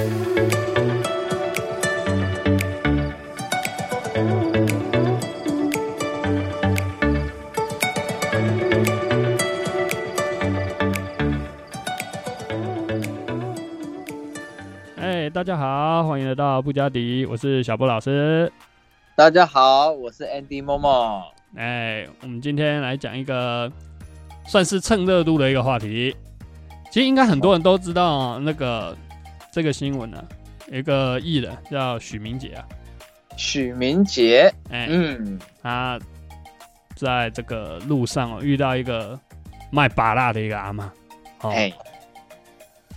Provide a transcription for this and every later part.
哎，大家好，欢迎来到布加迪，我是小布老师。大家好，我是 Andy Momo。哎，我们今天来讲一个算是蹭热度的一个话题。其实应该很多人都知道那个这个新闻呢、有一个艺人叫许明杰啊，许明杰，哎，嗯，他在这个路上哦遇到一个卖巴辣的一个阿妈，哦，哎，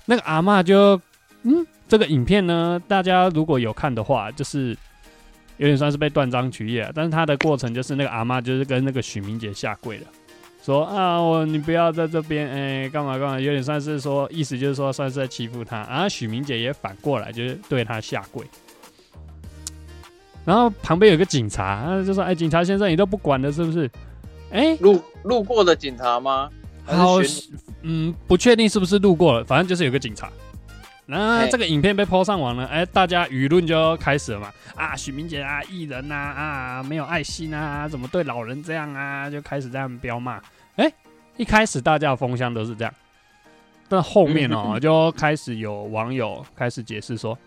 那个阿妈就，嗯，这个影片呢，大家如果有看的话，就是有点算是被断章取义了。但是他的过程就是那个阿妈就是跟那个许明杰下跪了，说啊，我你不要在这边，哎、干嘛干嘛，有点算是说意思就是说算是在欺负他。然后许明姐也反过来就是对他下跪。然后旁边有个警察，他就说：“哎，警察先生，你都不管了，是不是？”哎，路路过的警察吗？还好，嗯，不确定是不是路过了，反正就是有个警察。那嘿这个影片被抛上网了，哎，大家舆论就开始了嘛。啊，许明杰啊，艺人呐、啊，没有爱心啊，怎么对老人这样啊？就开始这样彪骂。哎，一开始大家的风向都是这样，但后面哦，嗯 就开始有网友开始解释说，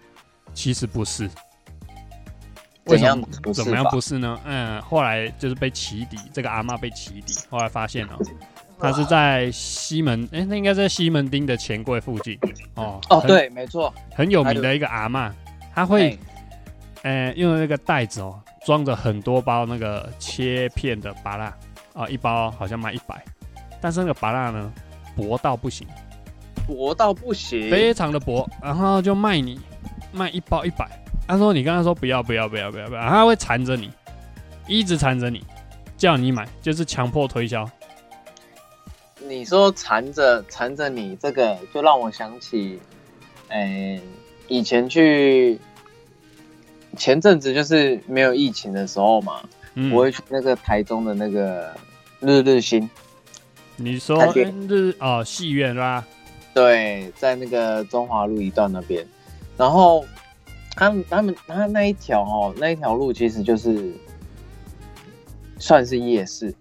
其实不是。为什么不是怎么样不是呢？嗯，后来就是被起底，这个阿妈被起底，后来发现哦，他是在西门，哎、那应该在西门町的钱柜附近哦。哦，对，没错，很有名的一个阿嬷，她会哎，呃用那个袋子哦，装着很多包那个切片的拔辣啊，一包好像卖一百，但是那个拔辣呢薄到不行，薄到不行，非常的薄，然后就卖你卖一包一百。他说你跟他说不要不要不要不要不要，他会缠着你，一直缠着你，叫你买，就是强迫推销。你说缠着缠着你这个，就让我想起，哎，以前去前阵子就是没有疫情的时候嘛，嗯，我会去那个台中的那个日日新，你说日哦戏院啦？对，在那个中华路一段那边，然后他们他们他那一条哦，那一条路其实就是算是夜市，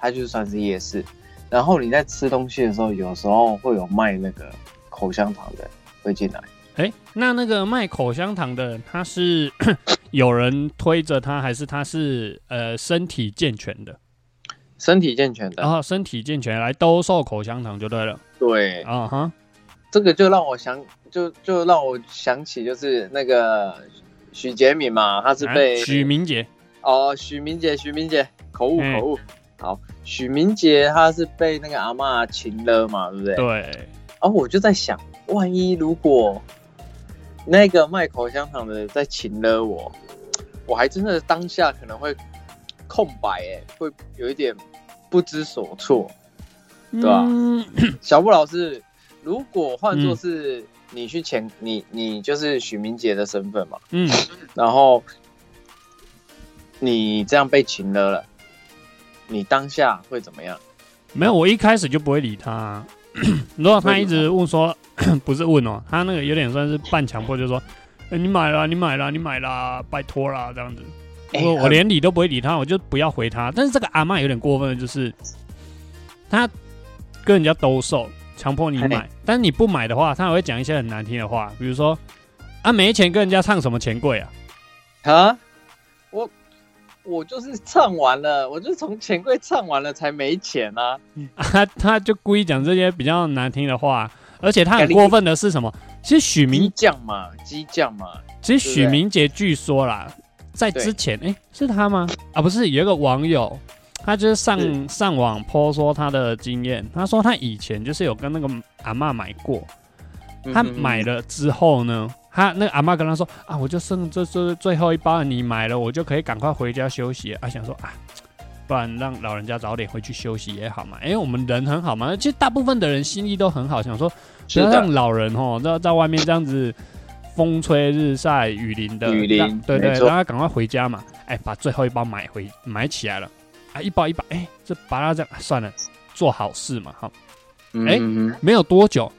它就算是夜市。然后你在吃东西的时候，有时候会有卖那个口香糖的会进来，哎，那那个卖口香糖的，他是 有人推着他，还是他是呃身体健全的？身体健全的。然后身体健全来兜售口香糖就对了。对，啊哈，这个就让我想，就就让我想起就是那个许杰敏嘛，他是被、哎许明杰，哦，许明杰，许明杰，口误嗯口误。好，许明杰他是被那个阿妈擒了嘛，对不对？。对，然后我就在想，万一如果那个卖口香糖的在擒了我，我还真的当下可能会空白，哎，会有一点不知所措。对吧嗯小布老师，如果换作是你去前，你你就是许明杰的身份嘛，嗯，然后你这样被擒了了，你当下会怎么样？没有，我一开始就不会理他、啊。如果他一直问说，不是问哦，他那个有点算是半强迫，就说、哎你买了，你买了，你买了，拜托啦，这样子。哎我我连理都不会理他，我就不要回他。但是这个阿嬷有点过分的就是，他跟人家兜售，强迫你买，但是你不买的话，他还会讲一些很难听的话，比如说啊没钱跟人家唱什么钱贵啊，啊，我我就是唱完了，我就是从钱柜唱完了才没钱啊。他 他就故意讲这些比较难听的话，而且他很过分的是什么？其实许明，将嘛，激将嘛，其实许明杰据说啦，在之前，哎、是他吗？啊，不是，有一个网友，他就是上是上网 po 说他的经验，他说他以前就是有跟那个阿嬷买过，他嗯买了之后呢，他那个阿妈跟他说啊，我就剩这这最后一包，你买了，我就可以赶快回家休息。啊，想说啊，不然让老人家早点回去休息也好嘛。因为我们人很好嘛，其实大部分的人心意都很好，想说不是要让，老人哦在在外面这样子风吹日晒雨淋的，雨淋让对对，让他赶快回家嘛。哎，把最后一包买回买起来了，啊，一包一包，哎，这把它这样、啊算了，做好事嘛，哈。哎没有多久，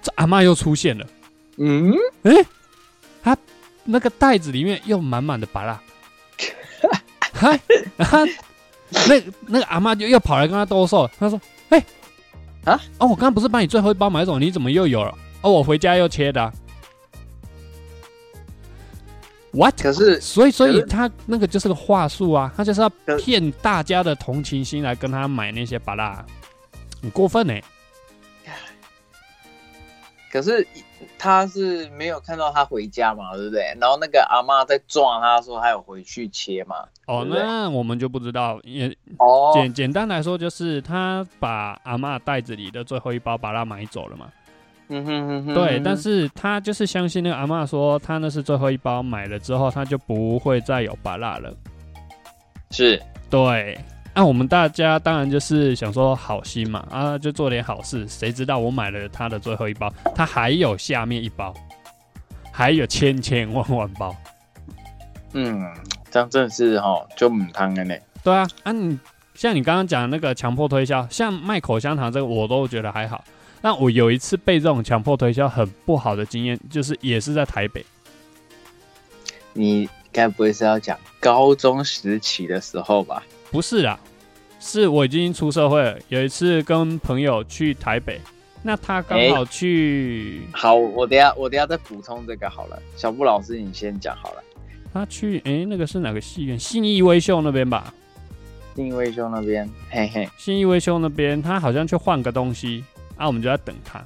这阿妈又出现了。嗯，那个袋子里面又满满的巴拉，嗨，然后那那个阿妈就又跑来跟他兜售，他说：“哎、啊？哦，我刚刚不是把你最后一包买走，你怎么又有了？哦，我回家又切的啊、What？可是所以，所以他那个就是个话术啊，他就是要骗大家的同情心来跟他买那些巴拉，很过分呢、可是他是没有看到他回家嘛，对不对？然后那个阿妈在撞他说他有回去切嘛。哦，对对那我们就不知道，也哦，简简单来说，就是他把阿嬷袋子里的最后一包把它买走了嘛。嗯哼哼哼，对，但是他就是相信那个阿嬷说，他那是最后一包，买了之后他就不会再有巴拉了。是对，那、我们大家当然就是想说好心嘛，啊，就做点好事。谁知道我买了他的最后一包，他还有下面一包，还有千千万万包。嗯，这样真的是哈就母汤了呢。对啊，啊你像你刚刚讲的那个强迫推销，像卖口香糖这个我都觉得还好。但我有一次被这种强迫推销很不好的经验，就是也是在台北。你该不会是要讲高中时期的时候吧？不是啦，是我已经出社会了。有一次跟朋友去台北，那他刚好去，好，我等下我等下再补充这个好了。小布老师，你先讲好了。他去诶，那个是哪个戏院？信义威秀那边吧。信义威秀那边，嘿嘿，信义威秀那边，他好像去换个东西啊，我们就在等他，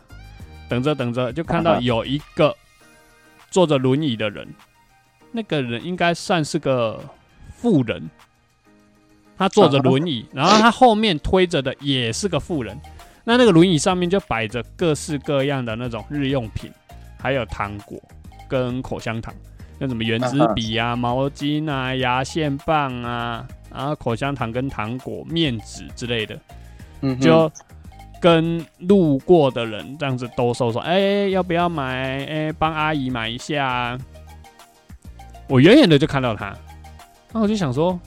等着等着就看到 有一个坐着轮椅的人，那个人应该算是个富人，他坐着轮椅，然后他后面推着的也是个妇人，那那个轮椅上面就摆着各式各样的那种日用品，还有糖果跟口香糖，像什么圆珠笔啊、毛巾啊、牙线棒啊，然后口香糖跟糖果、面纸之类的，嗯就跟路过的人这样子兜售说：“哎、要不要买？哎、帮阿姨买一下啊。”我远远的就看到他，那我就想说，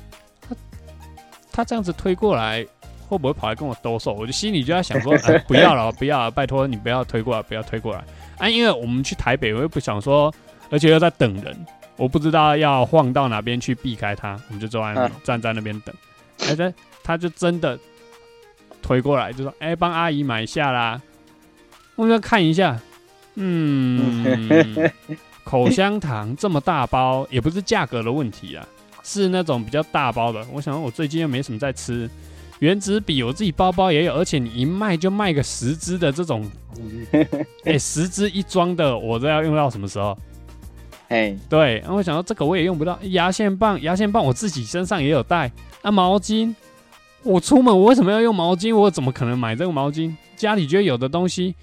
他他这样子推过来，会不会跑来跟我兜售？我就心里就在想说：“ 哎，不要了，不要了，拜托你不要推过来，不要推过来。”啊，因为我们去台北，我又不想说，而且又在等人，我不知道要晃到哪边去避开他，我们就坐在那里、嗯站在那边等。哎，他他就真的推过来，就说：“哎、帮阿姨买一下啦。”我就看一下，嗯，口香糖这么大包，也不是价格的问题啊，是那种比较大包的。我想说我最近又没什么在吃，原子笔我自己包包也有，而且你一卖就卖个十支的这种，哎、十支一装的，我这要用到什么时候？哎，对，然后我想到这个我也用不到，牙线棒，牙线棒我自己身上也有带啊，毛巾，我出门我为什么要用毛巾？我怎么可能买这个毛巾？家里就有的东西，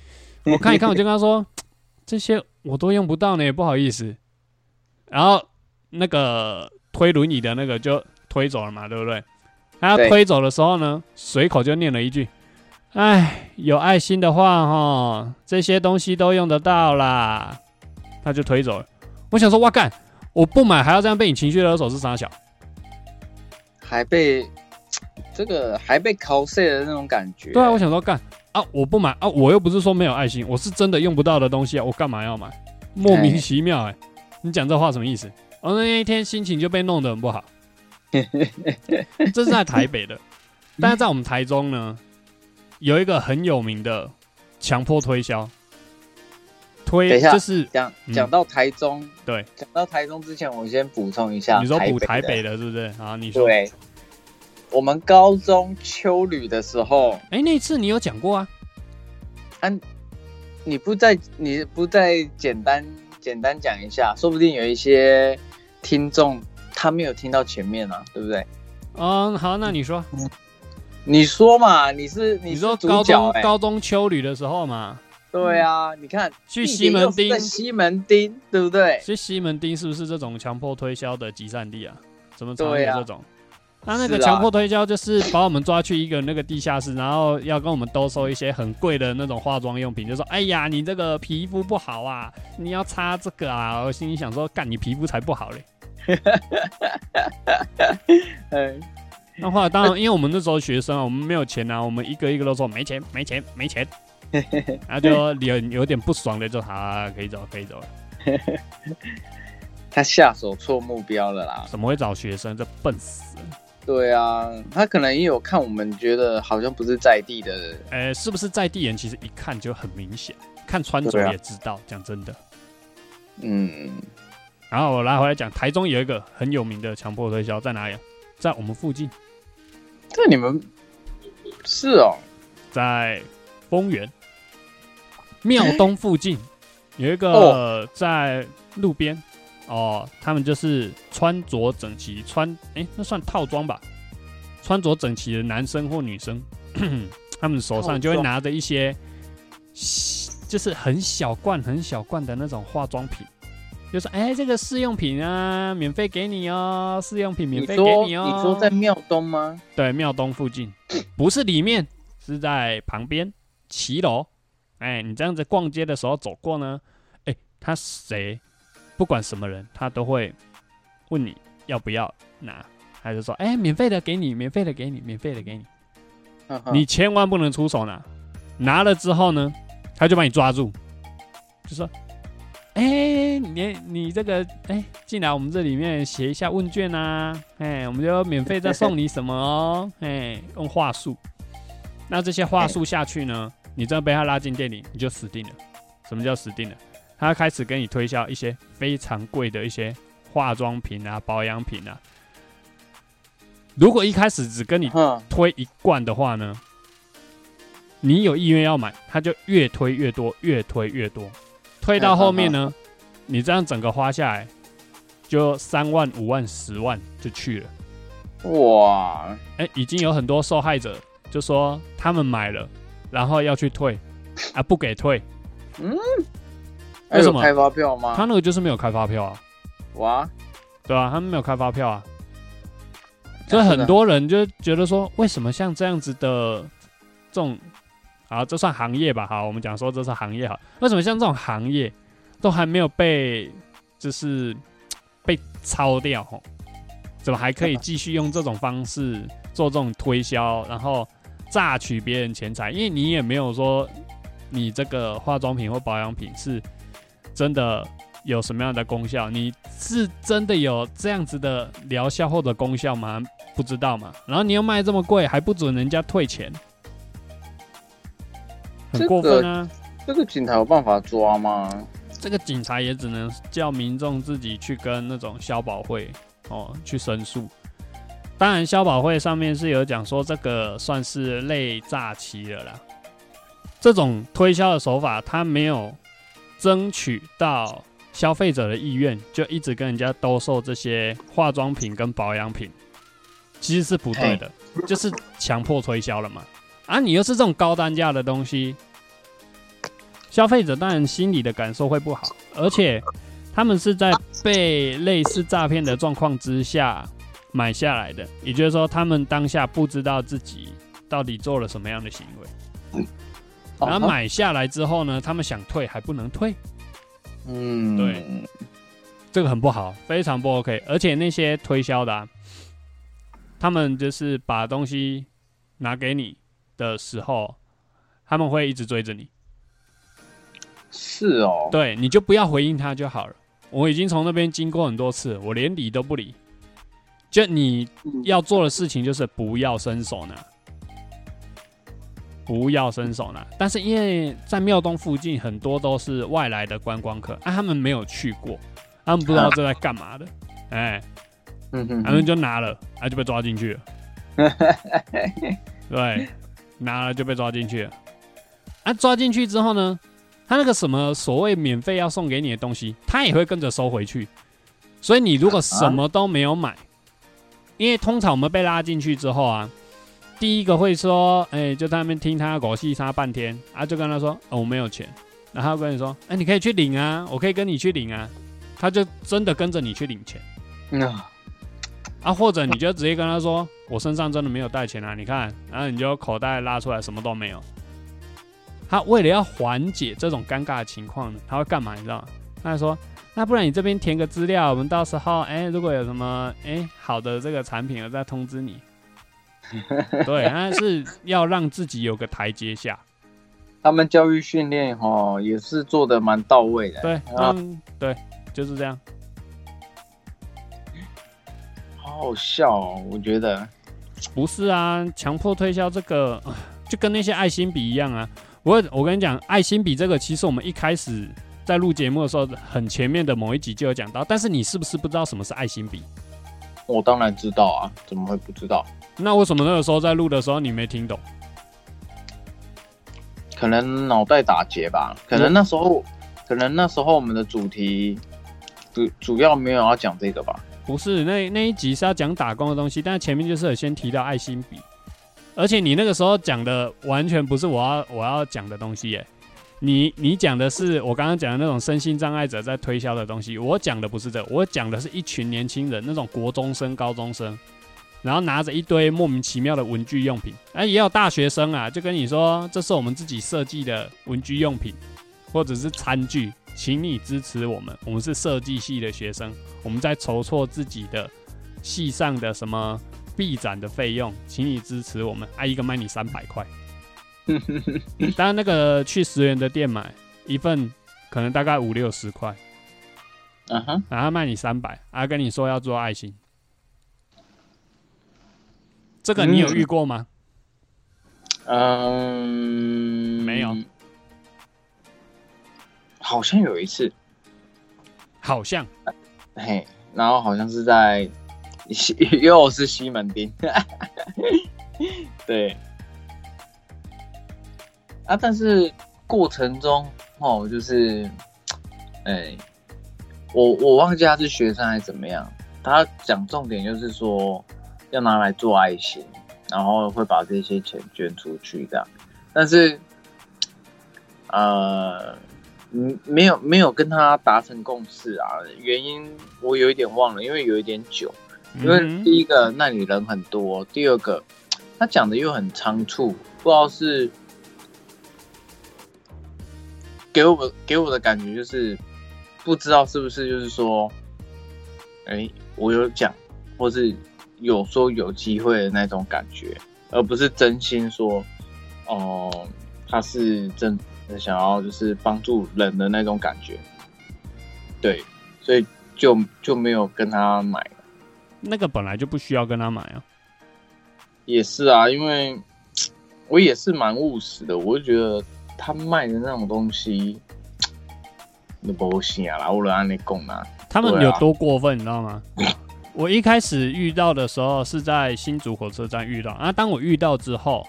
我看一看，我就跟他说，这些我都用不到呢，不好意思。然后那个推轮椅的那个就推走了嘛，对不对？他要推走的时候呢，随口就念了一句：“哎，有爱心的话，哈，这些东西都用得到啦。”他就推走了。我想说，哇干，我不买还要这样被你情绪勒索是傻小？还被这个还被 cos 的那种感觉。对啊，我想说干啊，我不买啊，我又不是说没有爱心，我是真的用不到的东西啊，我干嘛要买？莫名其妙哎、你讲这话什么意思？我、那一天心情就被弄得很不好。这是在台北的，但是在我们台中呢，有一个很有名的强迫推销，推等推一下就是讲嗯讲到台中，对，讲到台中之前，我先补充一下，你说补台台北的，的，是不是？啊，你说，对，我们高中秋旅的时候，哎、那次你有讲过啊？你不再你不再简单简单讲一下，说不定有一些听众他没有听到前面啊，对不对？嗯，好，那你说，你说嘛，你是是你说高中高中秋旅的时候嘛，对啊，你看去西门町西门町，对不对？去西门町是不是这种强迫推销的集散地啊？怎么常有这种？那那个强迫推销就是把我们抓去一个那个地下室，然后要跟我们兜售一些很贵的那种化妆用品，就说：“哎呀，你这个皮肤不好啊，你要擦这个啊。”我心里想说：“干，你皮肤才不好嘞。嗯，”那后来当然，因为我们那时候学生啊，我们没有钱啊，我们一个一个都说没钱，没钱，没钱。然后就有有点不爽的就好，可以走，可以走了。他下手错目标了啦。怎么会找学生？这笨死了！对啊，他可能也有看我们，觉得好像不是在地的人。呃，是不是在地人？其实一看就很明显，看穿着也知道。讲真的，嗯，然后我拉回来讲，台中有一个很有名的强迫推销，在哪里啊？在我们附近，这你们是哦，在丰原庙东附近有一个哦在路边哦，他们就是穿着整齐，穿诶，那算套装吧？穿着整齐的男生或女生，他们手上就会拿着一些，就是很小罐、很小罐的那种化妆品。就说，哎、这个试用品啊，免费给你哦，试用品免费给你哦。你说在庙东吗？对，庙东附近，不是里面，是在旁边骑楼。哎，你这样子逛街的时候走过呢，哎，他谁，不管什么人，他都会问你要不要拿，还是说，哎，免费的给你，免费的给你，免费的给你，你千万不能出手拿，拿了之后呢，他就把你抓住，就说。哎、你你这个哎，进来我们这里面写一下问卷啊，哎，我们就免费再送你什么哦，哎，用话术。那这些话术下去呢，你真的被他拉进店里，你就死定了。什么叫死定了？他开始给你推销一些非常贵的一些化妆品啊、保养品啊。如果一开始只跟你，推一罐的话呢，你有意愿要买，他就越推越多，越推越多，推到后面呢，你这样整个花下来，就三万、五万、十万就去了。哇，哎、已经有很多受害者就说他们买了，然后要去退，啊，不给退，嗯？为什么？有开发票吗？他那个就是没有开发票啊，哇，对啊、他们没有开发票啊，所以很多人就觉得说，为什么像这样子的这种，啊，这算行业吧？好，我们讲说这是行业好，为什么像这种行业都还没有被就是被抄掉？吼，怎么还可以继续用这种方式做这种推销，然后榨取别人钱财？因为你也没有说你这个化妆品或保养品是真的有什么样的功效？你是真的有这样子的疗效或者功效吗？不知道嘛。然后你又卖这么贵，还不准人家退钱，很过分啊！这个警察有办法抓吗？这个警察也只能叫民众自己去跟那种消保会哦去申诉。当然，消保会上面是有讲说这个算是类诈欺了啦。这种推销的手法，他没有争取到消费者的意愿，就一直跟人家兜售这些化妆品跟保养品，其实是不对的，就是强迫推销了嘛。啊，你又是这种高单价的东西，消费者当然心里的感受会不好，而且他们是在被类似诈骗的状况之下买下来的，也就是说，他们当下不知道自己到底做了什么样的行为，然后哦，买下来之后呢，他们想退还不能退，嗯，对，这个很不好，非常不 OK。而且那些推销的、啊，他们就是把东西拿给你的时候，他们会一直追着你。是哦，对，你就不要回应他就好了。我已经从那边经过很多次，我连理都不理。就你要做的事情就是不要伸手拿，不要伸手拿。但是因为在庙东附近很多都是外来的观光客，啊，他们没有去过，他们不知道这在干嘛的，哎，嗯哼他们就拿了，啊，就被抓进去了。对，拿了就被抓进去了。啊，抓进去之后呢，他那个什么所谓免费要送给你的东西，他也会跟着收回去。所以你如果什么都没有买，因为通常我们被拉进去之后啊，第一个会说，哎、就在那边听他狗戏杀半天啊，就跟他说，哦，我没有钱，然后跟你说，哎、你可以去领啊，我可以跟你去领啊，他就真的跟着你去领钱。嗯啊，或者你就直接跟他说，我身上真的没有带钱啊，你看，然后你就口袋拉出来什么都没有。他为了要缓解这种尴尬的情况呢，他会干嘛？你知道吗？他会说，那不然你这边填个资料，我们到时候哎、如果有什么哎、好的这个产品，我再通知你。对，他是要让自己有个台阶下。他们教育训练哦也是做的蛮到位的。对，啊嗯，对，就是这样。好好笑哦，我觉得。不是啊，强迫推销这个就跟那些爱心笔一样啊。我我跟你讲，爱心笔这个其实我们一开始在录节目的时候，很前面的某一集就有讲到。但是你是不是不知道什么是爱心笔？我当然知道啊，怎么会不知道？那为什么那个时候在录的时候你没听懂？可能脑袋打结吧，可能那时候，可能那时候我们的主题主主要没有要讲这个吧。不是，那那一集是要讲打工的东西，但是前面就是有先提到爱心笔，而且你那个时候讲的完全不是我要我要讲的东西耶。你你讲的是我刚刚讲的那种身心障碍者在推销的东西，我讲的不是这个，我讲的是一群年轻人，那种国中生、高中生，然后拿着一堆莫名其妙的文具用品，啊，也有大学生啊，就跟你说这是我们自己设计的文具用品，或者是餐具，请你支持我们，我们是设计系的学生，我们在筹措自己的系上的什么毕展的费用，请你支持我们，啊，一个卖你三百块。当然，那个去十元的店买一份，可能大概五六十块，嗯哼，然后卖你三百，啊，跟你说要做爱心，这个你有遇过吗？嗯，没有，好像有一次，好像。嘿，然后好像是在西，又是西门町，对，啊，但是过程中哦，就是，哎，我我忘记他是学生还是怎么样，他讲重点就是说要拿来做爱心，然后会把这些钱捐出去这样，但是，呃。嗯，没有没有跟他达成共识啊，原因我有一点忘了，因为有一点久。因为嗯第一个那里人很多，第二个他讲的又很仓促，不知道是给我给我的感觉就是不知道是不是就是说，哎、我有讲，或是有说有机会的那种感觉，而不是真心说，哦、他是真的想要就是帮助人的那种感觉，对，所以就就没有跟他买。那个本来就不需要跟他买啊。也是啊，因为我也是蛮务实的，我就觉得他卖的那种东西，那不行啊啦，我按你讲啊。他们有多过分，你知道吗？我一开始遇到的时候是在新竹火车站遇到，啊，当我遇到之后，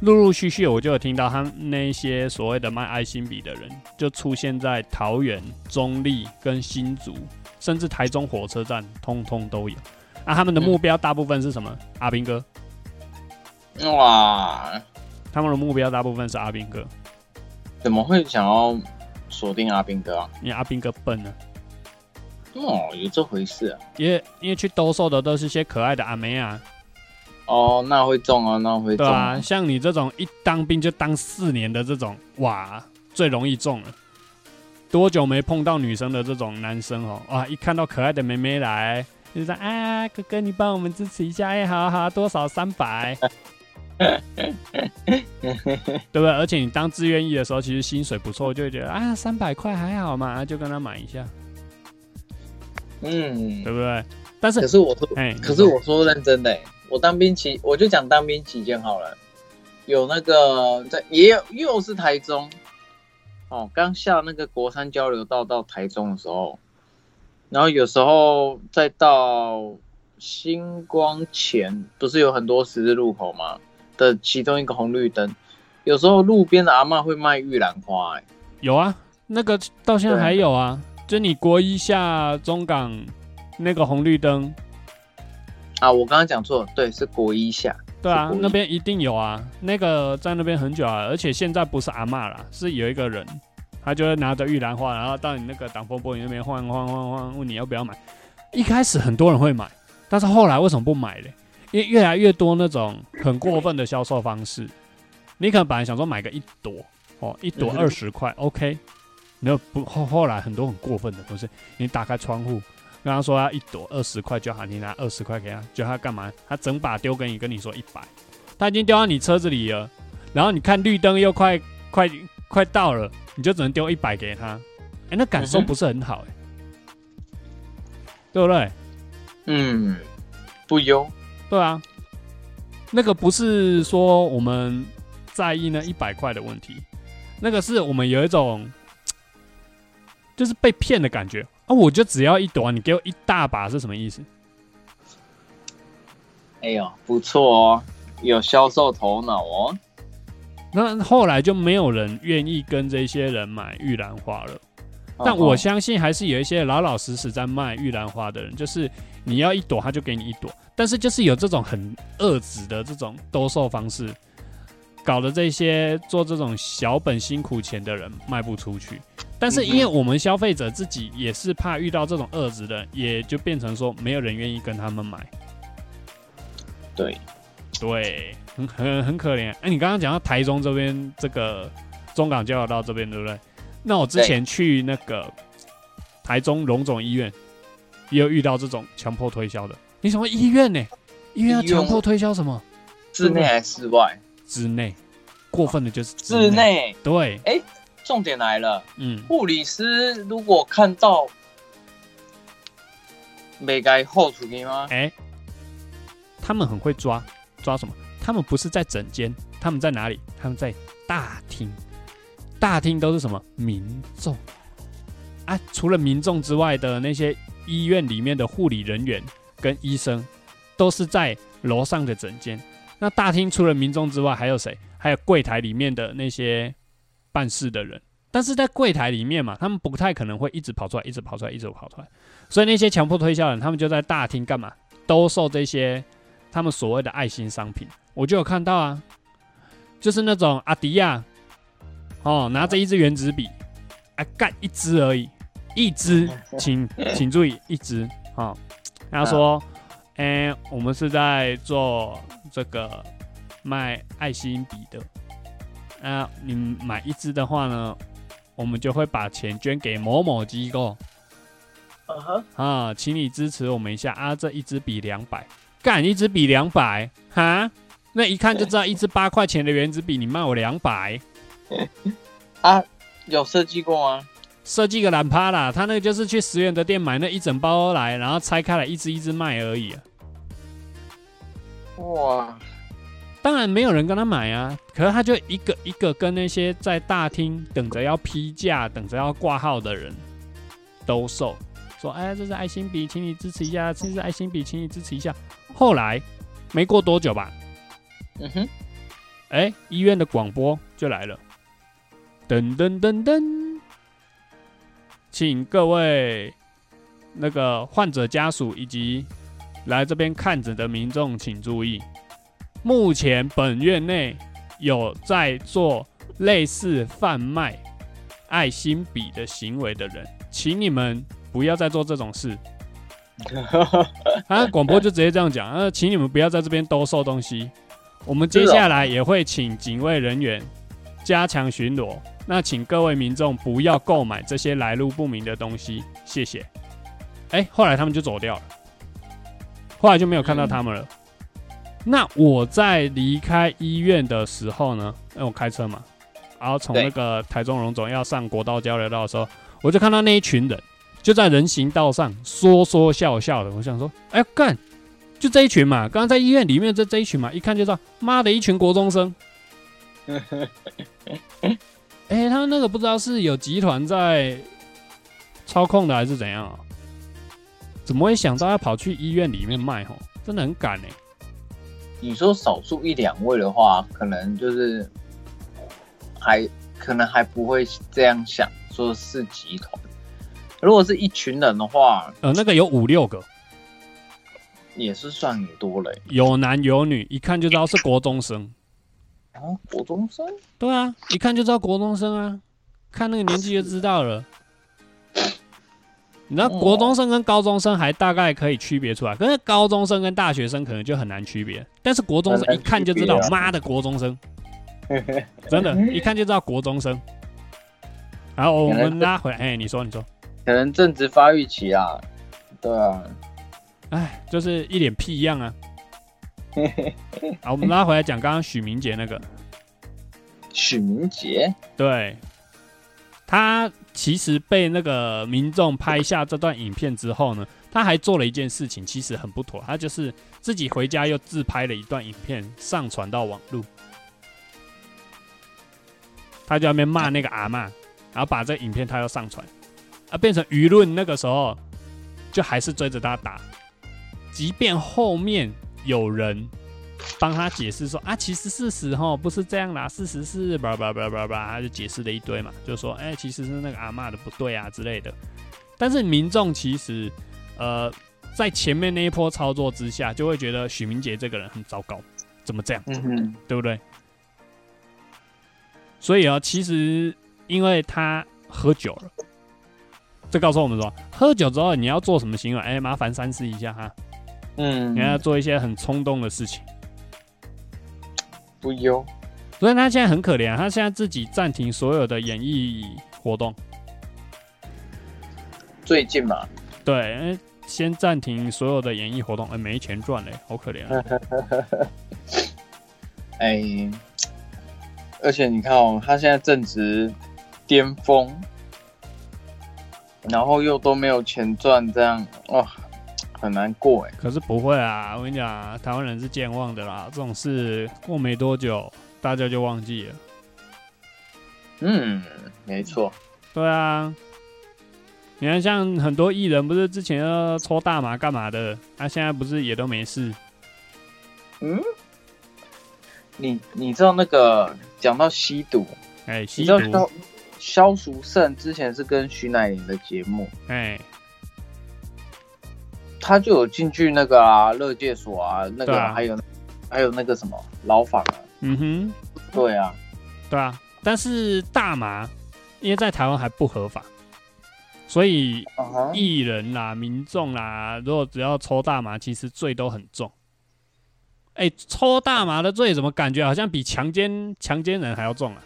陆陆续续我就有听到他们那些所谓的卖爱心笔的人，就出现在桃园、中立跟新竹，甚至台中火车站，通通都有。啊，他们的目标大部分是什么？阿兵哥，哇，他们的目标大部分是阿兵哥，怎么会想要锁定阿兵哥啊？因为阿兵哥笨呢、哦，有这回事啊？因为因为去兜售的都是些可爱的阿妹啊，哦，那会中啊，那会中、对啊，像你这种一当兵就当四年的这种，哇，最容易中了。多久没碰到女生的这种男生哦？哇，一看到可爱的妹妹来，就说啊，哥哥你帮我们支持一下，哎，好好，多少三百，对不对？而且你当志愿役的时候，其实薪水不错，就会觉得啊，三百块还好嘛，就跟他买一下，嗯对，不对？但是可，是我说，哎，可是我说认真的、欸，我当兵期，我就讲当兵期间好了，有那个在也有又是台中，哦，刚下那个国三交流道到台中的时候，然后有时候再到星光前，不是有很多十字路口吗？的其中一个红绿灯，有时候路边的阿嬷会卖玉兰花、欸，有啊，那个到现在还有啊，就你国一下中港那个红绿灯，啊，我刚刚讲错了，对，是国一下，对啊那边一定有啊，那个在那边很久啊，而且现在不是阿嬷啦，是有一个人，他就会拿着玉兰花，然后到你那个挡风玻璃那边晃晃晃晃，问你要不要买。一开始很多人会买，但是后来为什么不买嘞？因为越来越多那种很过分的销售方式，你可能本来想说买个一朵哦，一朵二十块，OK，然后不后后来很多很过分的，东西你打开窗户。跟他说要一朵二十块就好，你拿二十块给他，叫他干嘛？他整把丢给你，跟你说一百，他已经丢到你车子里了。然后你看绿灯又快快快到了，你就只能丢一百给他，哎、那感受不是很好、哎、对不对？嗯，不优。对啊，那个不是说我们在意那一百块的问题，那个是我们有一种就是被骗的感觉啊！我就只要一朵，你给我一大把是什么意思？哎呦，不错哦，有销售头脑哦。那后来就没有人愿意跟这些人买玉兰花了。哦但我相信还是有一些老老实实在卖玉兰花的人，就是你要一朵他就给你一朵，但是就是有这种很恶质的这种兜售方式，搞得这些做这种小本辛苦钱的人卖不出去。但是因为我们消费者自己也是怕遇到这种恶质的，也就变成说没有人愿意跟他们买。对，对，很很很可怜。哎、你刚刚讲到台中这边这个中港交流道这边，对不对？那我之前去那个台中荣总医院，也有遇到这种强迫推销的。你什么医院呢？医院要强迫推销什么？室内还是室外？之内，过分的就是之。内。对，哎重点来了，嗯，护理师如果看到没该后出去吗？哎、他们很会抓，抓什么？他们不是在整间，他们在哪里？他们在大厅。大厅都是什么？民众啊！除了民众之外的那些医院里面的护理人员跟医生，都是在楼上的整间。那大厅除了民众之外，还有谁？还有柜台里面的那些办事的人。但是在柜台里面嘛，他们不太可能会一直跑出来，一直跑出来，一直跑出来。所以那些强迫推销人，他们就在大厅干嘛？兜售这些他们所谓的爱心商品。我就有看到啊，就是那种阿迪亚，哦，拿着一支原子笔，啊，干一支而已，一支，请请注意一支，哦，他说，哎、我们是在做这个卖爱心笔的，那、你买一支的话呢，我们就会把钱捐给某某机构。啊，请你支持我们一下啊！这一支笔两百，干一支笔两百，哈，那一看就知道一支八块钱的原子笔，你卖我两百，啊，有设计过吗？设计个懒趴啦！他那个就是去十元的店买那一整包来，然后拆开来一支一支卖而已、啊。哇，当然没有人跟他买啊，可是他就一个一个跟那些在大厅等着要批价、等着要挂号的人兜售，说：“哎，这是爱心笔，请你支持一下；这是爱心笔，请你支持一下。”后来没过多久吧，嗯哼，哎，医院的广播就来了，噔噔噔噔，请各位那个患者家属以及来这边看诊的民众请注意，目前本院内有在做类似贩卖爱心笔的行为的人，请你们不要再做这种事。啊，广播就直接这样讲，啊，请你们不要在这边兜售东西。我们接下来也会请警卫人员加强巡逻。那请各位民众不要购买这些来路不明的东西，谢谢。哎、后来他们就走掉了，后来就没有看到他们了。那我在离开医院的时候呢，因为我开车嘛，然后从那个台中荣总要上国道交流道的时候，我就看到那一群人就在人行道上说说笑笑的。我想说，哎、干，就这一群嘛，刚刚在医院里面这这一群嘛，一看就知道，妈的一群国中生。哎、他们那个不知道是有集团在操控的还是怎样啊？怎么会想到要跑去医院里面卖？吼，真的很敢哎、你说少数一两位的话，可能就是还可能还不会这样想，说是集团。如果是一群人的话，呃，那个有五六个，也是算很多嘞。有男有女，一看就知道是国中生。哦，国中生，对啊，一看就知道国中生啊，看那个年纪就知道了。你知道国中生跟高中生还大概可以区别出来，可是高中生跟大学生可能就很难区别。但是国中生一看就知道妈的国中生，真的，一看就知道国中生。然后我们拉回来，哎，你说，你说，可能正值发育期啊。对啊，哎，就是一脸屁样啊。好，我们拉回来讲刚刚许明杰那个，许明杰，对，他其实被那个民众拍下这段影片之后呢，他还做了一件事情，其实很不妥，他就是自己回家又自拍了一段影片上传到网络，他就在那边骂那个阿嬷，然后把这影片他要上传，啊，变成舆论那个时候就还是追着他打，即便后面有人。帮他解释说啊，其实事实哈不是这样啦，事实是叭叭叭叭叭，他就解释了一堆嘛，就说哎，其实是那个阿妈的不对啊之类的。但是民众其实呃在前面那一波操作之下，就会觉得许明杰这个人很糟糕，怎么这样？嗯哼，对不对？所以啊，其实因为他喝酒了，这告诉我们说，喝酒之后你要做什么行为？哎，麻烦三思一下哈。嗯，你要做一些很冲动的事情。不忧，所以他现在很可怜，他现在自己暂停所有的演艺活动。最近嘛，对，先暂停所有的演艺活动，哎，没钱赚嘞，好可怜啊！哎，而且你看哦，他现在正值巅峰，然后又都没有钱赚，这样哇。很难过哎，可是不会啊！我跟你讲，台湾人是健忘的啦，这种事过没多久，大家就忘记了。嗯，没错。对啊，你看，像很多艺人，不是之前要抽大麻干嘛的，他现在不是也都没事？嗯，你你知道那个讲到吸毒，哎，吸毒，萧淑慎之前是跟徐乃麟的节目，哎。他就有进去那个啊，乐界所啊，那个还有还有那个什么牢房啊。嗯哼，对啊，对啊。但是大麻因为在台湾还不合法，所以艺人啦、民众啦，如果只要抽大麻，其实罪都很重。哎，抽大麻的罪怎么感觉好像比强奸强奸人还要重啊？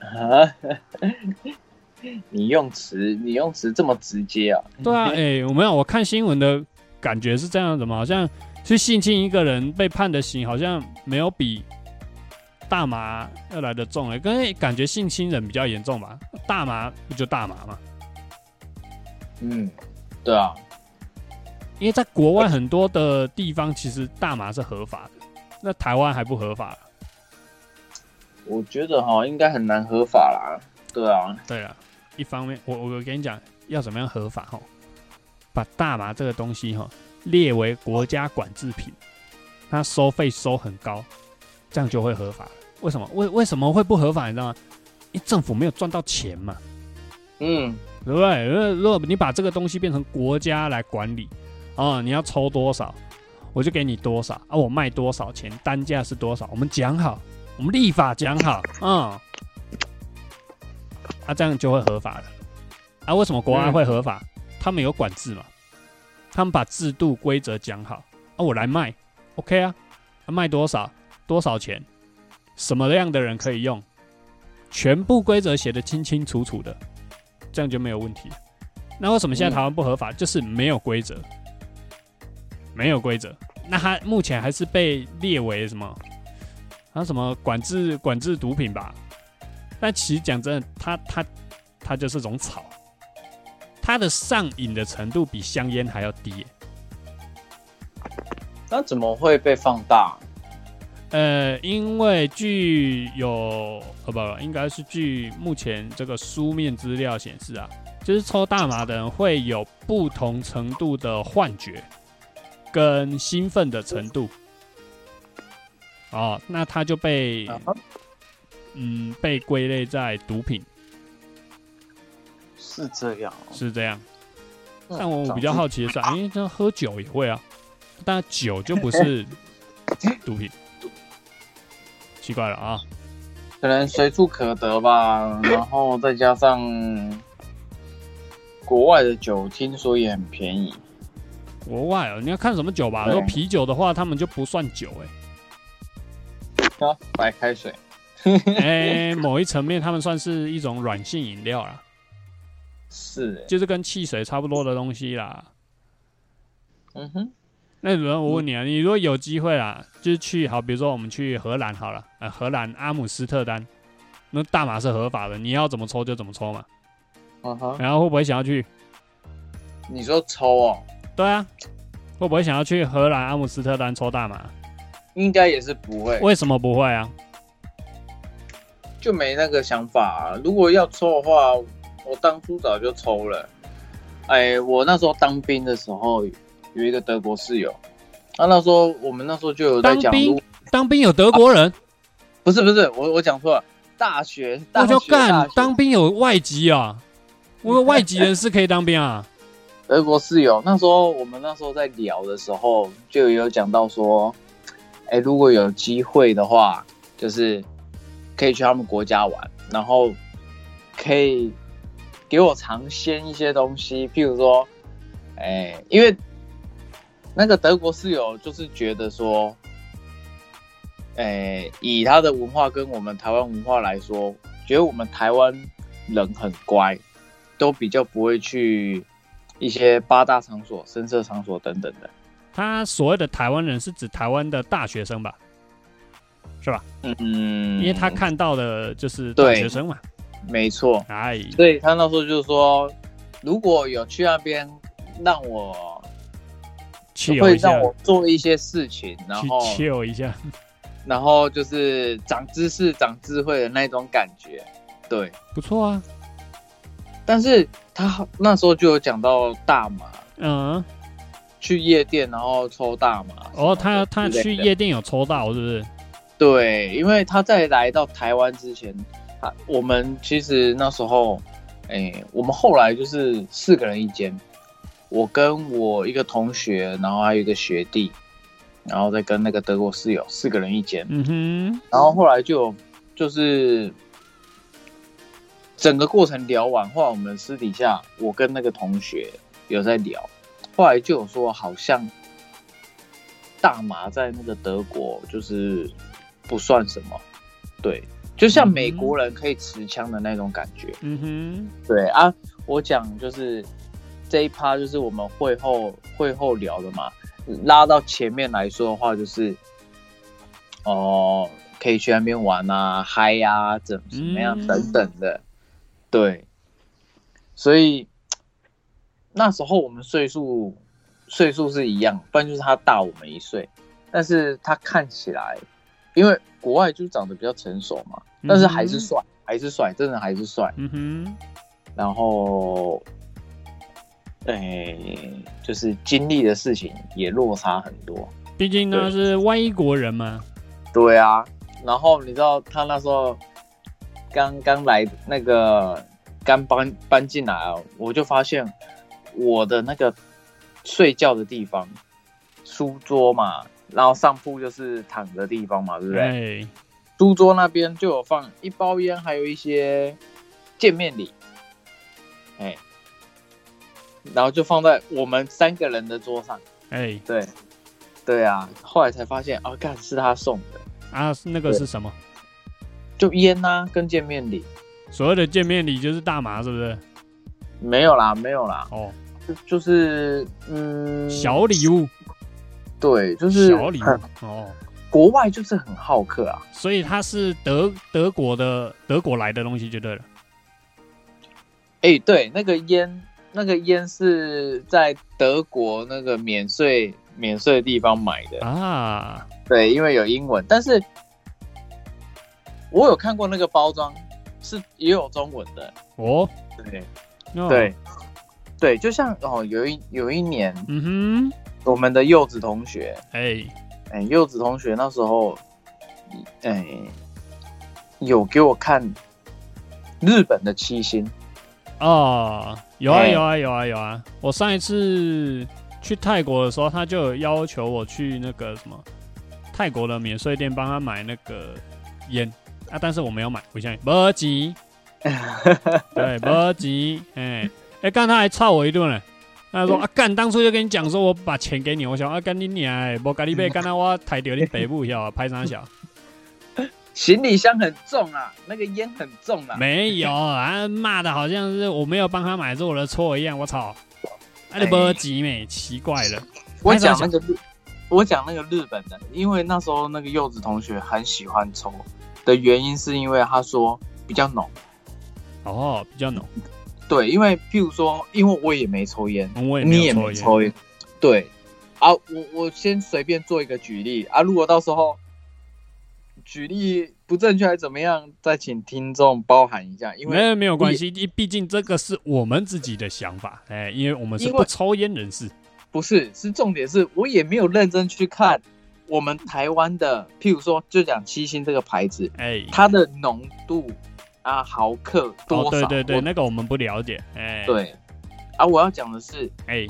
啊？你用词，你用词这么直接啊？对啊，哎，我没有，我看新闻的感觉是这样的嘛，好像去性侵一个人被判的刑，好像没有比大麻要来的重哎，跟感觉性侵人比较严重吧？大麻不就大麻嘛？嗯，对啊，因为在国外很多的地方，其实大麻是合法的，那台湾还不合法。我觉得哈，应该很难合法啦。对啊，对啊。一方面，我我跟你讲，要怎么样合法哈？把大麻这个东西哈列为国家管制品，它收费收很高，这样就会合法为什么？为为什么会不合法？你知道吗？因为政府没有赚到钱嘛。嗯，对不对？如果如果你把这个东西变成国家来管理，啊，你要抽多少，我就给你多少啊，我卖多少钱，单价是多少，我们讲好，我们立法讲好，嗯。啊，这样就会合法了。啊，为什么国外会合法？他们有管制嘛？他们把制度规则讲好。啊，我来卖，OK 啊？卖多少？多少钱？什么样的人可以用？全部规则写的清清楚楚的，这样就没有问题。那为什么现在台湾不合法？就是没有规则，没有规则。那他目前还是被列为什么？啊，什么管制管制毒品吧？但其实讲真的，它它它就是种草，它的上瘾的程度比香烟还要低。那怎么会被放大？呃，因为据有呃不，应该是据目前这个书面资料显示啊，就是抽大麻的人会有不同程度的幻觉跟兴奋的程度。哦，那他就被。嗯，被归类在毒品，是这样，是这样。但我比较好奇的是，哎，这喝酒也会啊？但酒就不是 毒品，奇怪了啊？可能随处可得吧，然后再加上国外的酒，听说也很便宜。国外哦，你要看什么酒吧？如果啤酒的话，他们就不算酒，哎，啊，白开水。哎，某一层面，他们算是一种软性饮料啦，是，就是跟汽水差不多的东西啦。嗯哼，那主任我问你啊，你如果有机会啦，就是去好，比如说我们去荷兰好了，呃，荷兰阿姆斯特丹，那大麻是合法的，你要怎么抽就怎么抽嘛。嗯哼，然后会不会想要去？你说抽哦，对啊，会不会想要去荷兰阿姆斯特丹抽大麻？应该也是不会，为什么不会啊？就没那个想法、啊。如果要抽的话，我当初早就抽了。哎，我那时候当兵的时候，有一个德国室友，他那时候我们那时候就有在讲，当兵有德国人，不是不是，我我讲错了，大学大学干当兵有外籍啊！我有外籍人士可以当兵啊！德国室友，那时候我们那时候在聊的时候，就有讲到说，哎，如果有机会的话，就是可以去他们国家玩，然后可以给我尝鲜一些东西，譬如说，哎，因为那个德国室友就是觉得说，哎，以他的文化跟我们台湾文化来说，觉得我们台湾人很乖，都比较不会去一些八大场所、深色场所等等的。他所谓的台湾人是指台湾的大学生吧？是吧？嗯，因为他看到的就是大对学生嘛。没错，哎，所以他那时候就是说，如果有去那边让我会气有一下让，我做一些事情，然去后气有一下。然后就是长知识、长智慧的那种感觉。对，不错啊。但是他那时候就有讲到大麻，嗯，去夜店然后抽大麻什么哦，他他去夜店有抽到是不是？对，因为他在来到台湾之前，他我们其实那时候，哎、我们后来就是四个人一间，我跟我一个同学，然后还有一个学弟，然后再跟那个德国室友，四个人一间。嗯哼，然后后来就就是整个过程聊完，后来我们私底下我跟那个同学有在聊，后来就有说好像大麻在那个德国就是不算什么，对，就像美国人可以持枪的那种感觉。嗯哼。对啊，我讲就是这一趴就是我们会后会后聊的嘛，拉到前面来说的话，就是哦、可以去那边玩啊、嗨呀、怎怎么样嗯。等等的，对，所以那时候我们岁数岁数是一样，不然就是他大我们一岁，但是他看起来，因为国外就长得比较成熟嘛，但是还是帅，还是帅，真的还是帅。嗯哼，然后，诶、就是经历的事情也落差很多。毕竟呢是外国人嘛。对啊，然后你知道他那时候刚刚来那个刚搬搬进来哦，我就发现我的那个睡觉的地方，书桌嘛，然后上铺就是躺的地方嘛，对不对？哎，书桌那边就有放一包烟，还有一些见面礼，哎，然后就放在我们三个人的桌上。哎。对，对啊，后来才发现啊，干是他送的，啊，那个是什么？就烟呐、跟见面礼。所谓的见面礼就是大麻，是不是？没有啦，没有啦，哦，就就是嗯，小礼物，对，就是小礼物哦。国外就是很好客啊，所以它是德德国的德国来的东西就对了。哎、对，那个烟，那个烟是在德国那个免税免税的地方买的，啊，对，因为有英文，但是我有看过那个包装，是也有中文的。哦，对。哦。对，对，就像哦，有一有一年，嗯我们的柚子同学，哼，哎，哎，柚子同学那时候，哎，有给我看日本的七星，哦，有啊哎有啊有啊有啊！我上一次去泰国的时候，他就有要求我去那个什么泰国的免税店帮他买那个烟啊，但是我没有买，我想 没急，对，不急，哎哎，刚他还操我一顿呢。他说：“啊，干！当初就跟你讲说，我把钱给你。我想啊，干你娘的！无跟你买，干到我抬掉你北部晓得拍啥小？行李箱很重啊，那个烟很重啊。没有啊，骂的好像是我没有帮他买是我的错一样。我操！啊，你哎没急没？奇怪了。我讲那个日，我讲那个日本的，因为那时候那个柚子同学很喜欢抽的原因，是因为他说比较浓。哦，比较浓。对，因为譬如说，因为我也没抽烟，我也你也没抽烟，对。啊，我我先随便做一个举例啊，如果到时候举例不正确还怎么样，再请听众包涵一下，因为没有没有关系，毕毕竟这个是我们自己的想法，哎，因为我们是不抽烟人士。不是，是重点是我也没有认真去看我们台湾的，譬如说就讲七星这个牌子，哎，它的浓度啊毫克多哦，少？对对对，我那个我们不了解，哎，，对。啊，我要讲的是哎，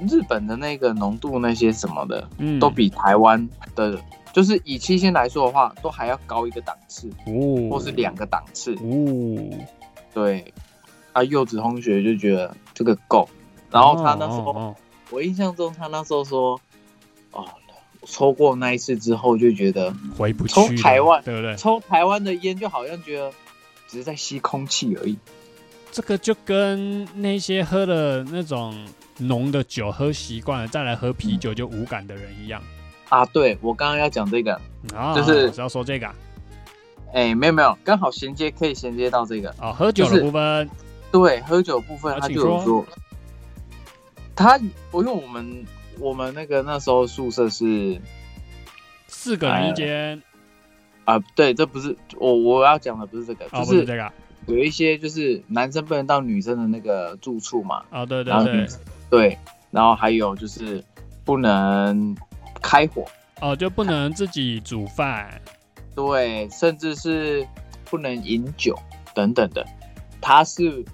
日本的那个浓度那些什么的，嗯，都比台湾的，就是以七星来说的话，都还要高一个档次，哦，或是两个档次。哦，对，啊，柚子同学就觉得这个够，然后他那时候，哦哦我印象中他那时候说，哦，抽过那一次之后就觉得哦回不去从了，台湾对不对？抽台湾的烟就好像觉得只是在吸空气而已。这个就跟那些喝了那种浓的酒喝习惯了，再来喝啤酒就无感的人一样。啊，对我刚刚要讲这个，啊，就是只要说这个。啊，哎，没有没有，刚好衔接可以衔接到这个。哦喝酒的就是部分，对，喝酒部分他就有说，他我因为我们我们那个那时候宿舍是四个人一间，啊、对，这不是我我要讲的不是这个，哦，就是这个。啊，有一些就是男生不能到女生的那个住处嘛，哦，对对对，对，然后还有就是不能开火，哦就不能自己煮饭，对，甚至是不能饮酒等等的，他是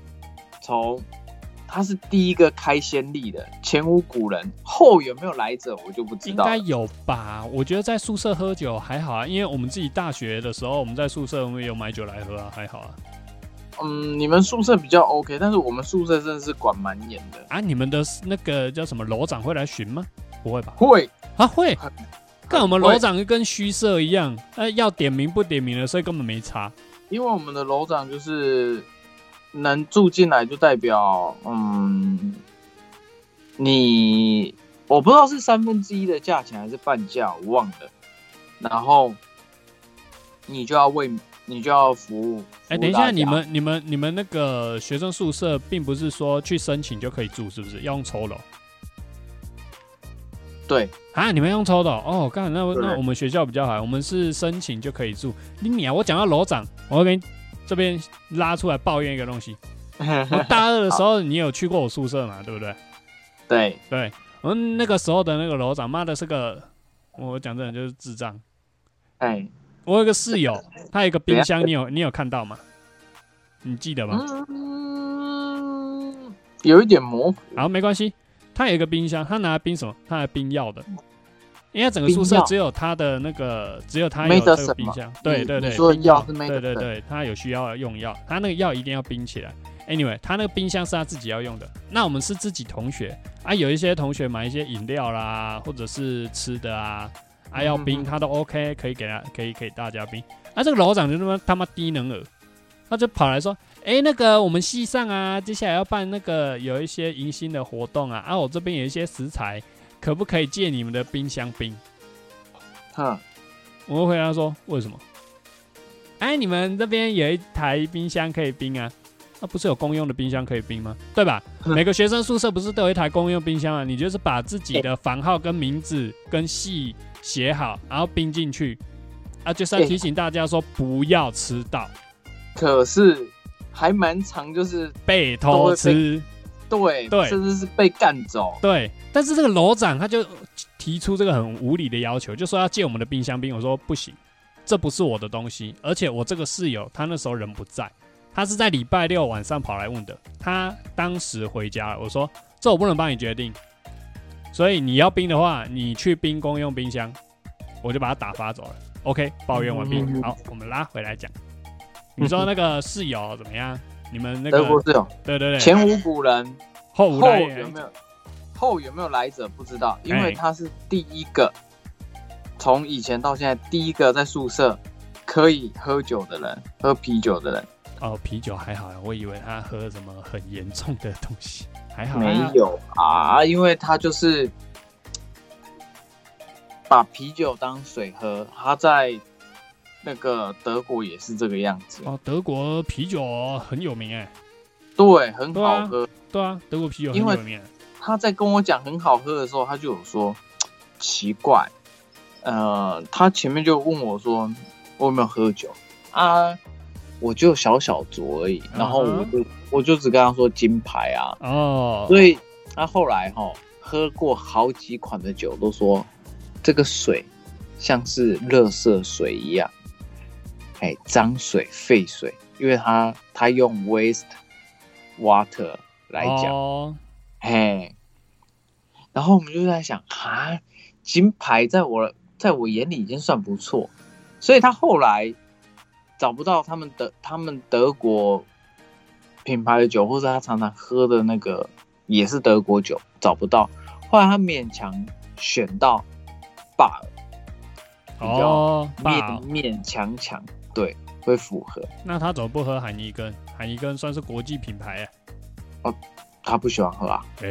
从他是第一个开先例的，前无古人，后有没有来者我就不知道了。应该有吧？我觉得在宿舍喝酒还好啊，因为我们自己大学的时候，我们在宿舍我们也有买酒来喝啊，还好啊。嗯，你们宿舍比较 OK，但是我们宿舍真的是管蛮严的。啊，你们的那个叫什么楼长会来巡吗？不会吧？会，啊，会。看我们会楼长跟虚设一样，呃，要点名不点名的，所以根本没差。因为我们的楼长就是能住进来，就代表嗯，你我不知道是三分之一的价钱还是半价，我忘了。然后你就要为你就要服务。哎、等一下，你们、你们、你们那个学生宿舍，并不是说去申请就可以住，是不是？要用抽的哦、对啊？你们用抽的哦？哦干，那那我们学校比较好，我们是申请就可以住。你啊！我讲到楼长，我要给你这边拉出来抱怨一个东西。我大二的时候，你有去过我宿舍嘛？对不对？对，对，我们那个时候的那个楼长，妈的是个，我讲真的就是智障。哎，我有个室友，他有一个冰箱，你有你有看到吗？你记得吗？嗯，有一点模糊。好，没关系。他有一个冰箱，他拿来冰什么？他拿来冰药的。因为整个宿舍只有他的那个，只有他有这个冰箱。对你对对，你说的冰药是对 Medicine 对对，他有需要用药，他那个药一定要冰起来。Anyway，他那个冰箱是他自己要用的。那我们是自己同学啊，有一些同学买一些饮料啦，或者是吃的啊，啊要冰嗯他都 OK，可以给他，可以给大家冰。啊，这个楼长就他妈他妈低能儿，他就跑来说，哎、那个我们系上啊，接下来要办那个有一些迎新的活动啊，啊，我这边有一些食材，可不可以借你们的冰箱冰？哈，我会回答说，为什么？哎，你们这边有一台冰箱可以冰啊？那、不是有公用的冰箱可以冰吗？对吧？嗯每个学生宿舍不是都有一台公用冰箱啊？你就是把自己的房号跟名字跟系写好，然后冰进去，啊，就是要哎提醒大家说不要迟到，可是还蛮长，就是被偷吃。对对甚至是被干走。对，但是这个楼长他就提出这个很无理的要求，就说要借我们的冰箱冰。我说不行，这不是我的东西，而且我这个室友他那时候人不在，他是在礼拜六晚上跑来问的，他当时回家了。我说这我不能帮你决定，所以你要冰的话，你去冰公用冰箱，我就把他打发走了。OK，抱怨完毕。嗯好，我们拉回来讲，你说那个室友怎么样？你们那个德国是有。对对对，前无古人，后后来有没有后有没有来者不知道，因哎。为他是第一个从以前到现在第一个在宿舍可以喝酒的人，喝啤酒的人。哦，啤酒还好啊，我以为他喝什么很严重的东西，还好。啊没有啊，因为他就是把啤酒当水喝，他在那个德国也是这个样子，哦，德国啤酒很有名哎，对，很好喝。对啊，德国啤酒很因为有名哎。他在跟我讲很好喝的时候，他就有说奇怪，呃，他前面就问我说我有没有喝酒啊？我就小小酌而已，然后我就、我就只跟他说金牌啊，哦，所以他后来哈喝过好几款的酒，都说这个水像是热色水一样，哎，脏水、废水，因为他他用 waste water 来讲。哦，嘿，然后我们就在想啊，金牌在我在我眼里已经算不错，所以他后来找不到他们德他们德国品牌的酒，或者他常常喝的那个也是德国酒，找不到。后来他勉强选到霸尔，比较哦，勉勉强强，对，会符合。那他怎么不喝海尼根？海尼根算是国际品牌哎。他不喜欢喝啊，哎，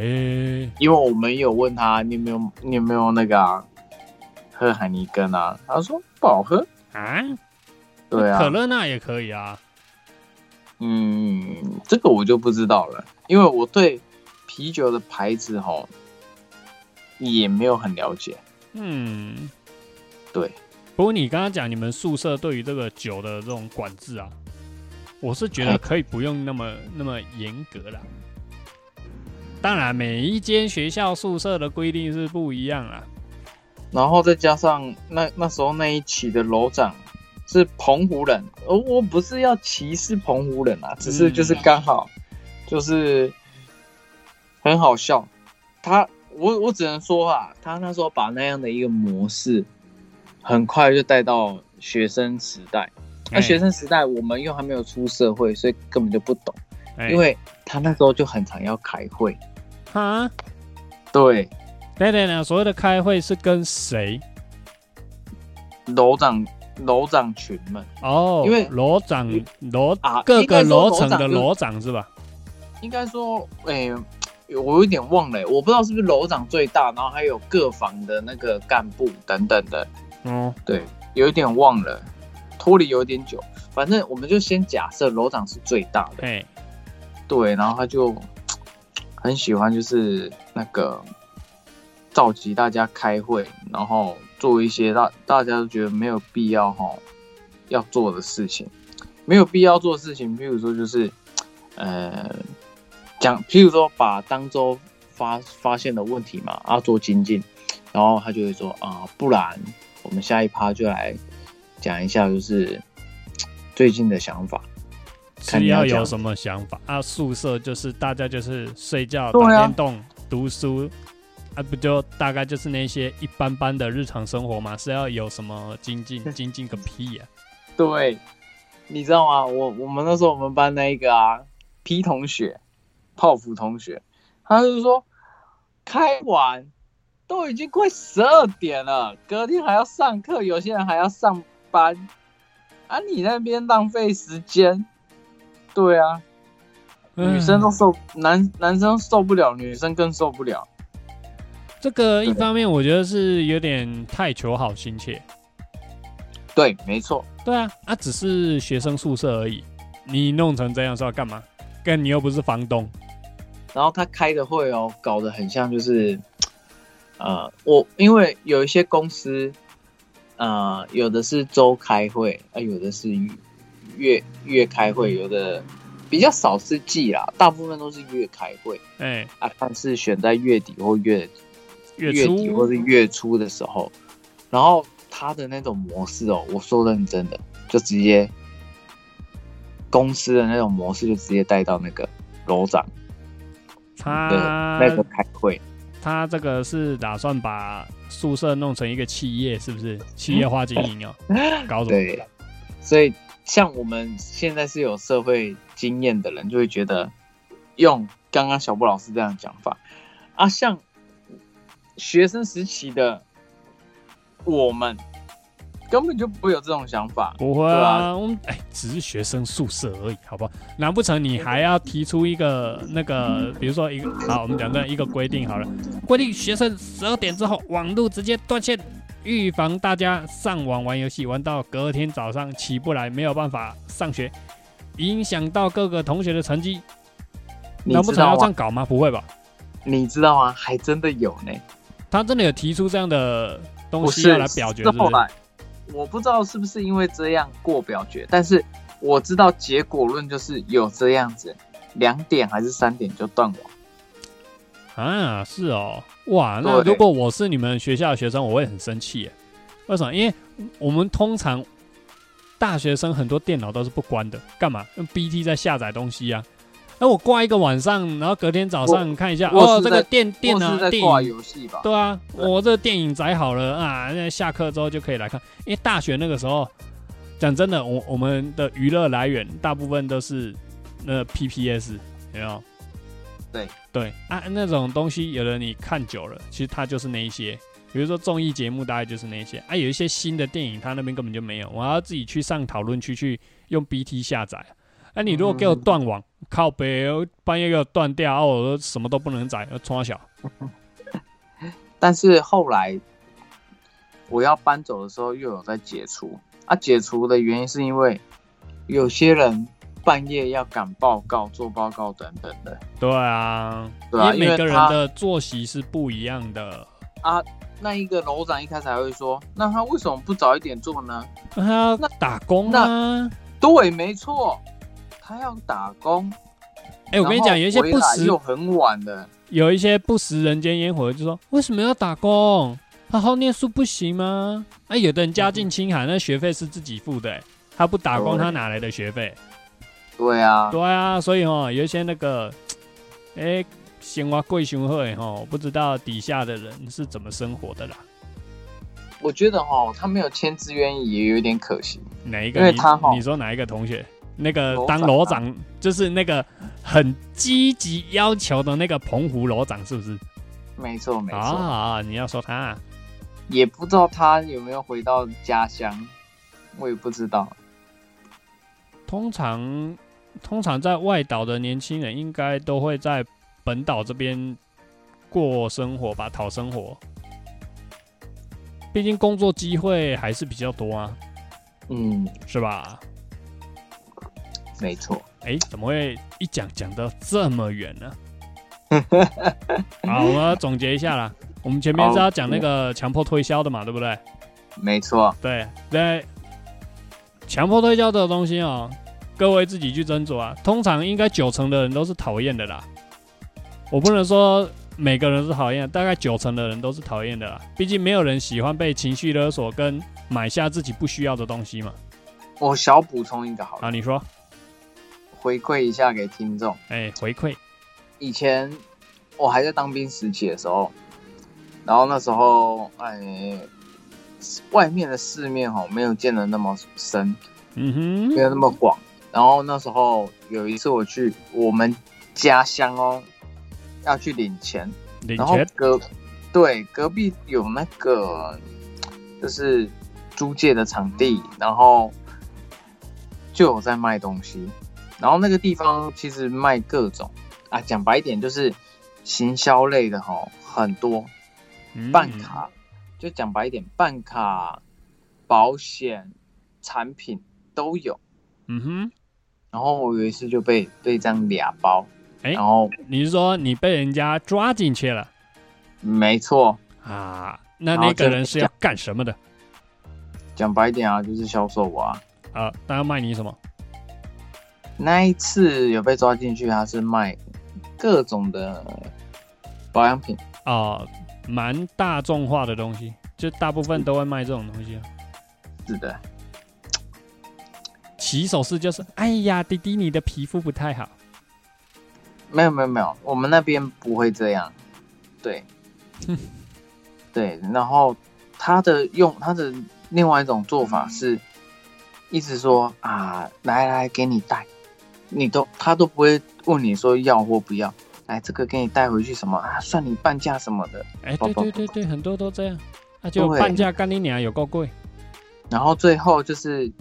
因为我们有问他你有没有你有没有那个啊，喝海尼根啊？他说不好喝。啊，对啊，可乐那也可以啊。嗯，这个我就不知道了，因为我对啤酒的牌子哈也没有很了解。嗯，对，不过你刚刚讲你们宿舍对于这个酒的这种管制啊，我是觉得可以不用那么那么严格啦。当然，每一间学校宿舍的规定是不一样啊。然后再加上那那时候那一期的楼长是澎湖人，而我不是要歧视澎湖人啊，只是就是刚好就是很好笑。他我我只能说啊，他那时候把那样的一个模式很快就带到学生时代。那、哎。学生时代我们又还没有出社会，所以根本就不懂。哎。因为他那时候就很常要开会，啊，对，对对对，所谓的开会是跟谁？楼长楼长群们。哦，因为楼长楼啊，各个楼层的就楼长是吧？应该说，哎、我有点忘了、我不知道是不是楼长最大，然后还有各房的那个干部等等的，哦，对，有一点忘了，脱离有点久，反正我们就先假设楼长是最大的，哎，对，然后他就很喜欢就是那个召集大家开会，然后做一些大大家都觉得没有必要哈要做的事情，没有必要做的事情，譬如说就是呃讲，譬如说把当周发发现的问题嘛，要做精进，然后他就会说啊，不然我们下一趴就来讲一下就是 最近的想法。看是要有什么想法啊？宿舍就是大家就是睡觉、打电动、读书啊，不就大概就是那些一般般的日常生活嘛？是要有什么精进？精进个屁呀、对，你知道吗？我我们那时候我们班那一个啊，P 同学，泡芙同学，他就说开完都已经快十二点了，隔天还要上课，有些人还要上班，啊，你那边浪费时间。对啊，女生都受男男生受不了，女生更受不了。这个一方面我觉得是有点太求好心切。对，没错，对啊，啊，只是学生宿舍而已，你弄成这样是要干嘛？跟你又不是房东。然后他开的会哦，搞得很像就是，呃，我因为有一些公司，呃，有的是周开会，啊、有的是月月月开会，有的比较少是季啦，大部分都是月开会哎、啊，看是选在月底或月月底或是月初的时候，然后他的那种模式哦，我说认真的，就直接公司的那种模式就直接带到那个楼长的他那个开会。他这个是打算把宿舍弄成一个企业，是不是？企业化经营哦，搞什么？对，所以像我们现在是有社会经验的人，就会觉得用刚刚小布老师这样讲法啊，像学生时期的我们根本就不会有这种想法。不会啊，啊我们哎，只是学生宿舍而已，好不好？难不成你还要提出一个那个，比如说一个好，我们讲的一个规定好了，规定学生十二点之后网络直接断线，预防大家上网玩游戏玩到隔天早上起不来，没有办法上学，影响到各个同学的成绩。你难不成要？这样搞吗？不会吧？你知道吗？还真的有呢。他真的有提出这样的东西要来表决，是不是？是后来我不知道是不是因为这样过表决，但是我知道结果论就是有这样子，两点还是三点就断网。啊，是哦，哇，那如果我是你们学校的学生，我会很生气耶。为什么？因为我们通常大学生很多电脑都是不关的，干嘛？用 BT 在下载东西啊。那我挂一个晚上，然后隔天早上看一下，哦，我这个电电或脑电影，游戏吧？对啊，对我这个电影载好了啊，那下课之后就可以来看。因为大学那个时候，讲真的，我我们的娱乐来源大部分都是那 PPS，有没有？对对啊，那种东西有的你看久了，其实它就是那一些。比如说综艺节目，大概就是那些啊，有一些新的电影，它那边根本就没有，我要自己去上讨论区去用 BT 下载。啊，你如果给我断网，靠北，半夜给我断掉，啊，我都什么都不能载，要冲小。但是后来我要搬走的时候，又有在解除啊。解除的原因是因为有些人半夜要赶报告、做报告等等的对啊，对啊因为每个人的作息是不一样的。啊。那一个楼长一开始还会说，那他为什么不早一点做呢？那他要打工啊！对，没错，他要打工。哎、我跟你讲，有一些不食又很晚的，有一些不食人间烟火的，就说为什么要打工？好好念书不行吗？哎、有的人家境清寒，那学费是自己付的、哎他不打工，他哪来的学费？对啊，对啊，所以哦，有一些那个，哎、生活贵雄会哈，不知道底下的人是怎么生活的啦。我觉得哈，他没有签字愿意也有点可惜。哪一个？因为他哈你说哪一个同学？那个当楼长啊，就是那个很积极要求的那个澎湖楼长，是不是？没错，没错，啊，你要说他，啊也不知道他有没有回到家乡，我也不知道。通常通常在外岛的年轻人，应该都会在本岛这边过生活吧，讨生活。毕竟工作机会还是比较多啊，嗯，是吧？没错。哎、怎么会一讲讲到这么远呢？好，我们要总结一下啦。我们前面是要讲那个强迫推销的嘛，对不对？没错，对，对强迫推销这个东西哦，各位自己去斟酌啊。通常应该九成的人都是讨厌的啦。我不能说每个人是讨厌，大概九成的人都是讨厌的啦。毕竟没有人喜欢被情绪勒索跟买下自己不需要的东西嘛。我小补充一个好了，啊，你说，回馈一下给听众。哎、回馈，以前我还在当兵时期的时候，然后那时候哎，外面的世面哈没有见得那么深，嗯哼。没，有那么广。然后那时候有一次我去我们家乡哦，要去领钱，然后领钱，隔对隔壁有那个就是租借的场地，然后就有在卖东西，然后那个地方其实卖各种啊，讲白一点就是行销类的哈很多，嗯办，卡就讲白一点，办卡、保险产品都有。嗯哼，然后我有一次就被被这样俩包，哎然后你是说你被人家抓进去了没错，啊？那那个人是要干什么的？讲白一点啊，就是销售我啊。啊，他要卖你什么？那一次有被抓进去，他是卖各种的保养品，啊，蛮大众化的东西，就大部分都会卖这种东西啊。是的，起手式就是，哎呀，弟弟你的皮肤不太好，没有没有没有，我们那边不会这样，对，对，然后他的用他的另外一种做法是，一直说啊，来来给你带，你都他都不会问你说要或不要，哎这个给你带回去什么？啊，算你半价什么的，哎，对对对对，很多都这样，那就对半价干你娘有够贵，然后最后就是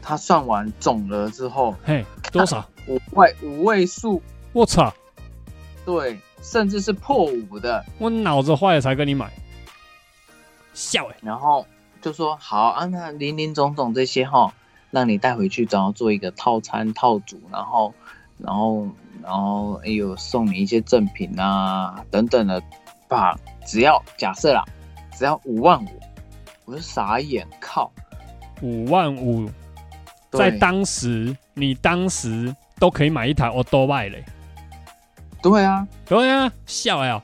他算完总额之后，嘿，多少？五位五位数，我操，对，甚至是破五的，我脑子坏了才跟你买，笑哎、然后就说好啊，那林林总总这些哈，让你带回去，然后做一个套餐套组，然后然后然后哎呦送你一些赠品啊等等的，吧，只要假设啦，只要五万五，我就傻眼，靠，五万五，在当时你当时都可以买一台 o d o b i 嘞。对啊，对啊，笑哎、哦，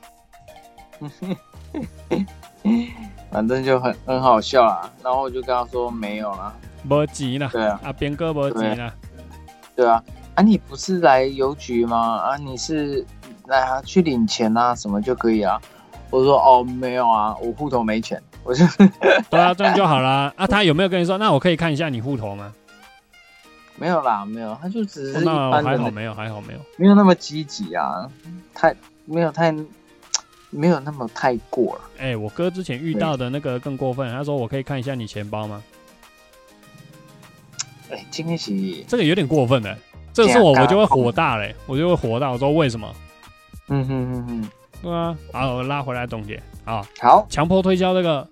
反正就很很好笑啦。然后我就跟他说没有啦，没钱啦，对啊，啊边哥没钱啦，对啊，啊你不是来邮局吗？啊你是来啊去领钱啊什么就可以啊？我说哦没有啊，我户头没钱，我就 对啊，这样就好啦。啊，他有没有跟你说？那我可以看一下你户头吗？没有啦，没有，他就只是一那般的那，还好没有，还好没有。没有那么积极啊，太没有太没有那么太过了。哎、我哥之前遇到的那个更过分，他说我可以看一下你钱包吗？哎，今天是，这个有点过分了，这个是我我就会火大嘞，我就会火大。我说为什么？嗯哼哼哼，对啊，好，我拉回来总结啊，好，强迫推销这个，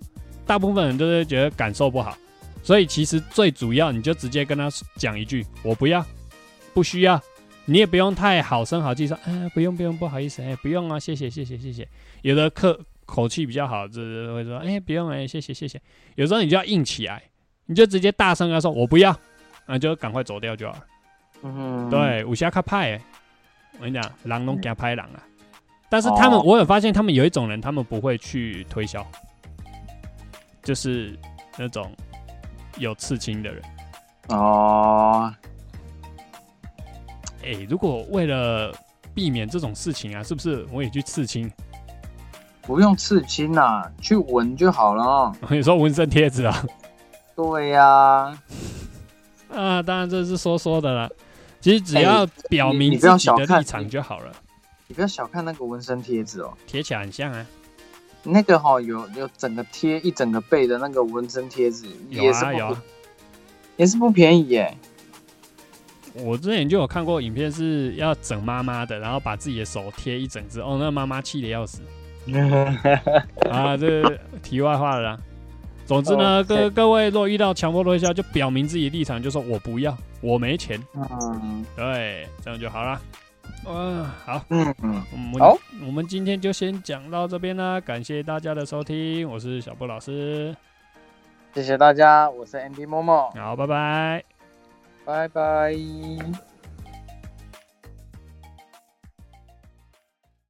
大部分人都是觉得感受不好，所以其实最主要你就直接跟他讲一句，我不要，不需要，你也不用太好声好气说，哎，不用不用，不好意思，哎，不用啊，谢谢谢谢谢谢。有的客口气比较好，就是会说，哎，不用哎，谢谢谢谢。有时候你就要硬起来，你就直接大声跟他说我不要，那就赶快走掉就好了。嗯，对，武侠卡派、欸，我跟你讲，狼龙给他拍狼啊。但是他们，哦我有发现，他们有一种人，他们不会去推销，就是那种有刺青的人。哦，哎、如果为了避免这种事情啊，是不是我也去刺青？不用刺青啦，去纹就好了。你说纹身贴纸啊？对呀、啊，当然这是说说的了。其实只哎要表明你你不要自己的小看立场就好了，你不要小看那个纹身贴纸哦，贴起来很像啊。那个哈、有有整个贴一整个背的那个纹身贴纸，有也是有啊，也是不便宜耶。我之前就有看过影片，是要整妈妈的，然后把自己的手贴一整只，哦，那妈妈气的要死 啊！这是题外话了啦。总之呢，哦各各位若遇到强迫推销，就表明自己的立场，就说我不要，我没钱，嗯。对，这样就好了。嗯，好，嗯嗯，我们好。我们今天就先讲到这边啦，感谢大家的收听，我是小布老师，谢谢大家，我是 Andy 默默，好，拜拜。拜拜。